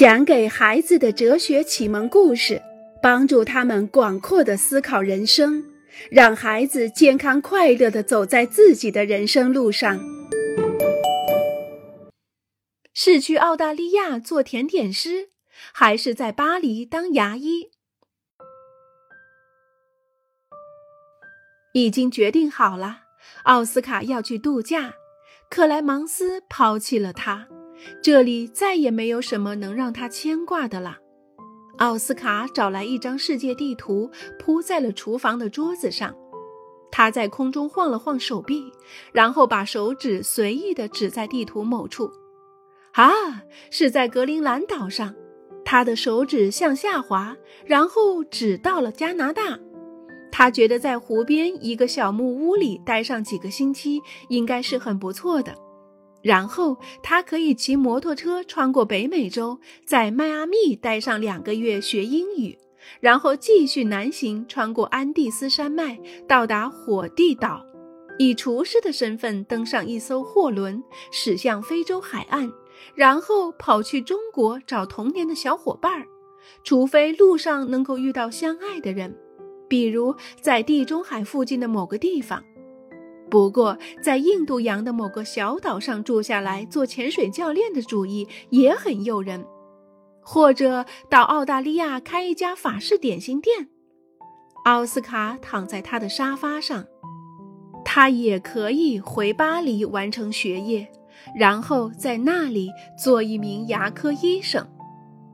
讲给孩子的哲学启蒙故事，帮助他们广阔的思考人生，让孩子健康快乐的走在自己的人生路上。是去澳大利亚做甜点师，还是在巴黎当牙医？已经决定好了，奥斯卡要去度假，克莱芒斯抛弃了他。这里再也没有什么能让他牵挂的了。奥斯卡找来一张世界地图，铺在了厨房的桌子上。他在空中晃了晃手臂，然后把手指随意地指在地图某处。啊，是在格陵兰岛上。他的手指向下滑，然后指到了加拿大。他觉得在湖边一个小木屋里待上几个星期，应该是很不错的。然后他可以骑摩托车穿过北美洲，在迈阿密待上两个月学英语，然后继续南行，穿过安第斯山脉，到达火地岛，以厨师的身份登上一艘货轮，驶向非洲海岸，然后跑去中国找童年的小伙伴儿，除非路上能够遇到相爱的人，比如在地中海附近的某个地方。不过，在印度洋的某个小岛上住下来做潜水教练的主意也很诱人，或者到澳大利亚开一家法式点心店。奥斯卡躺在他的沙发上，他也可以回巴黎完成学业，然后在那里做一名牙科医生，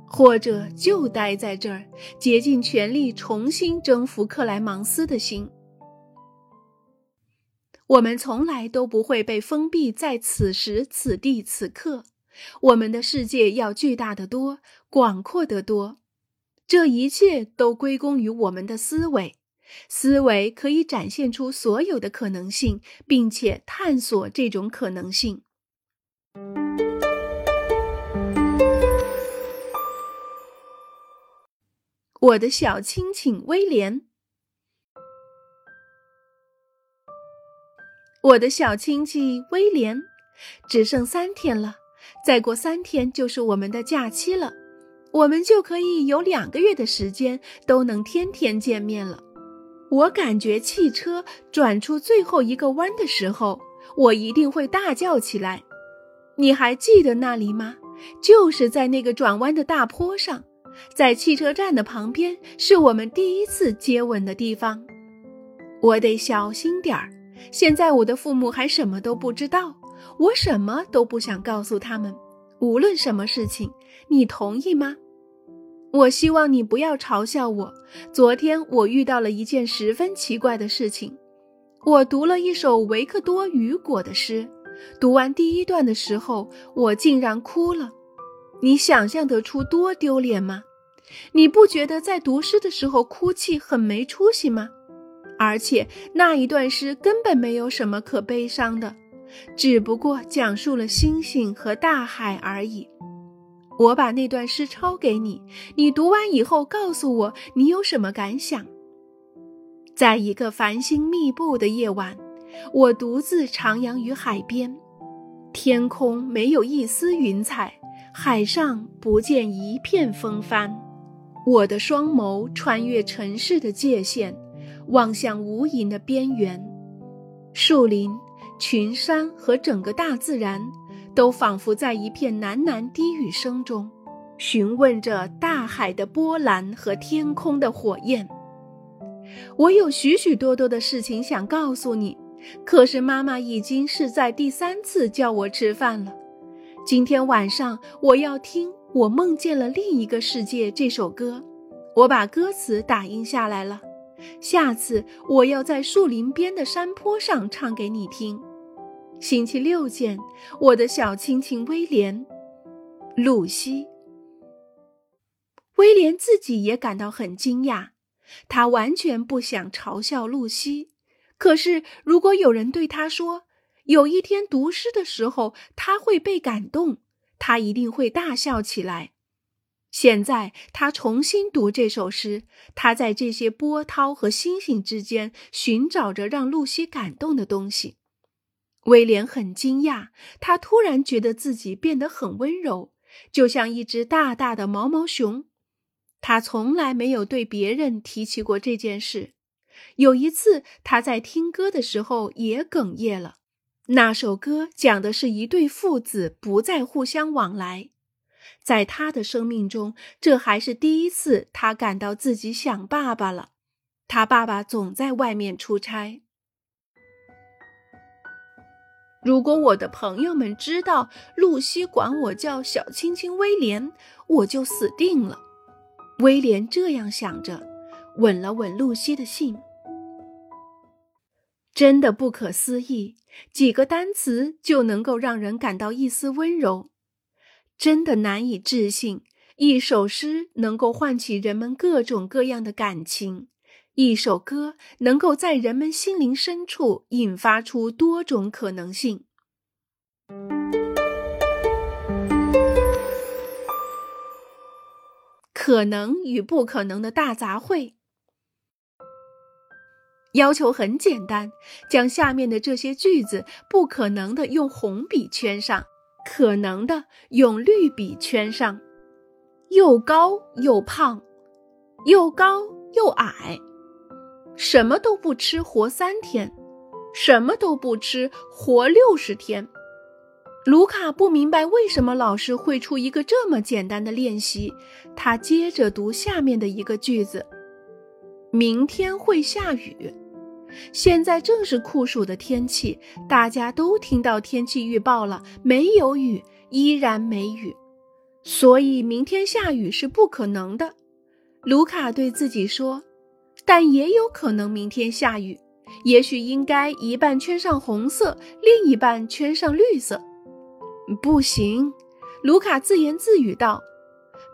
或者就待在这儿，竭尽全力重新征服克莱芒斯的心。我们从来都不会被封闭在此时此地此刻，我们的世界要巨大的多，广阔的多。这一切都归功于我们的思维，思维可以展现出所有的可能性，并且探索这种可能性。我的小亲亲威廉。我的小亲戚威廉，只剩三天了，再过三天就是我们的假期了，我们就可以有两个月的时间都能天天见面了。我感觉汽车转出最后一个弯的时候，我一定会大叫起来。你还记得那里吗？就是在那个转弯的大坡上，在汽车站的旁边，是我们第一次接吻的地方。我得小心点儿。现在我的父母还什么都不知道，我什么都不想告诉他们，无论什么事情，你同意吗？我希望你不要嘲笑我。昨天我遇到了一件十分奇怪的事情，我读了一首维克多·雨果的诗，读完第一段的时候，我竟然哭了。你想象得出多丢脸吗？你不觉得在读诗的时候哭泣很没出息吗？而且那一段诗根本没有什么可悲伤的，只不过讲述了星星和大海而已。我把那段诗抄给你，你读完以后告诉我你有什么感想。在一个繁星密布的夜晚，我独自徜徉于海边，天空没有一丝云彩，海上不见一片风帆。我的双眸穿越城市的界限。望向无垠的边缘，树林、群山和整个大自然，都仿佛在一片喃喃低语声中，询问着大海的波澜和天空的火焰。我有许许多多的事情想告诉你，可是妈妈已经是在第三次叫我吃饭了。今天晚上我要听《我梦见了另一个世界》这首歌，我把歌词打印下来了。下次我要在树林边的山坡上唱给你听。星期六见，我的小亲亲威廉。露西。威廉自己也感到很惊讶，他完全不想嘲笑露西。可是，如果有人对他说，有一天读诗的时候他会被感动，他一定会大笑起来。现在他重新读这首诗，他在这些波涛和星星之间寻找着让露西感动的东西。威廉很惊讶，他突然觉得自己变得很温柔，就像一只大大的毛毛熊。他从来没有对别人提起过这件事。有一次，他在听歌的时候也哽咽了。那首歌讲的是一对父子不再互相往来。在他的生命中，这还是第一次他感到自己想爸爸了。他爸爸总在外面出差。如果我的朋友们知道露西管我叫小青青威廉，我就死定了。威廉这样想着，吻了吻露西的信。真的不可思议，几个单词就能够让人感到一丝温柔。真的难以置信，一首诗能够唤起人们各种各样的感情，一首歌能够在人们心灵深处引发出多种可能性。可能与不可能的大杂烩。要求很简单，将下面的这些句子不可能的用红笔圈上，可能的用绿笔圈上。又高又胖，又高又矮，什么都不吃活三天，什么都不吃活六十天。卢卡不明白为什么老师会出一个这么简单的练习。他接着读下面的一个句子：明天会下雨。现在正是酷暑的天气，大家都听到天气预报了，没有雨，依然没雨，所以明天下雨是不可能的。卢卡对自己说：“但也有可能明天下雨，也许应该一半圈上红色，另一半圈上绿色。”不行，卢卡自言自语道：“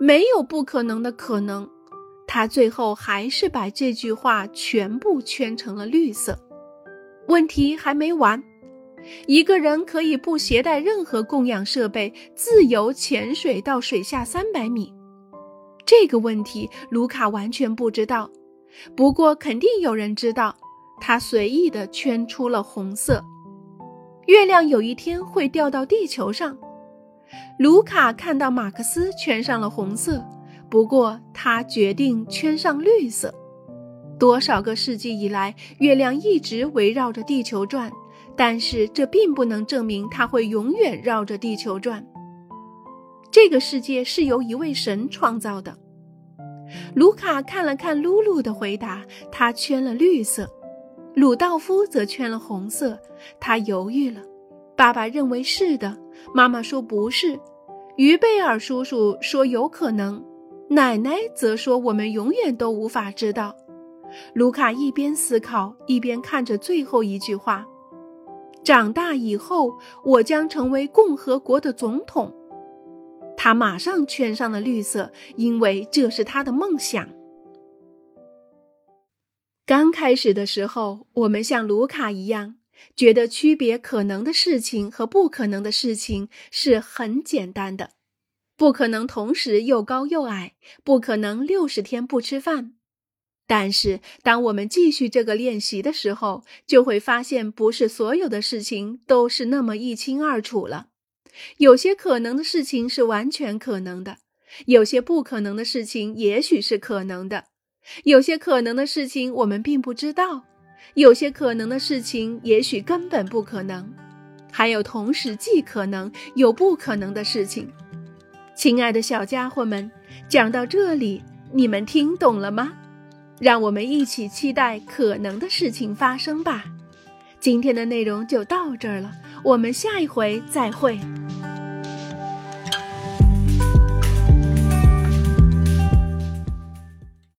没有不可能的可能。”他最后还是把这句话全部圈成了绿色。问题还没完，一个人可以不携带任何供氧设备，自由潜水到水下三百米。这个问题卢卡完全不知道，不过肯定有人知道。他随意地圈出了红色。月亮有一天会掉到地球上。卢卡看到马克思圈上了红色。不过，他决定圈上绿色。多少个世纪以来，月亮一直围绕着地球转，但是这并不能证明它会永远绕着地球转。这个世界是由一位神创造的。卢卡看了看露露的回答，他圈了绿色；鲁道夫则圈了红色。他犹豫了。爸爸认为是的，妈妈说不是，于贝尔叔叔说有可能。奶奶则说：“我们永远都无法知道。”卢卡一边思考，一边看着最后一句话：“长大以后，我将成为共和国的总统。”他马上圈上了绿色，因为这是他的梦想。刚开始的时候，我们像卢卡一样，觉得区别可能的事情和不可能的事情是很简单的。不可能同时又高又矮，不可能六十天不吃饭。但是，当我们继续这个练习的时候，就会发现，不是所有的事情都是那么一清二楚了。有些可能的事情是完全可能的，有些不可能的事情也许是可能的，有些可能的事情我们并不知道，有些可能的事情也许根本不可能，还有同时既可能又不可能的事情。亲爱的小家伙们，讲到这里，你们听懂了吗？让我们一起期待可能的事情发生吧。今天的内容就到这儿了，我们下一回再会。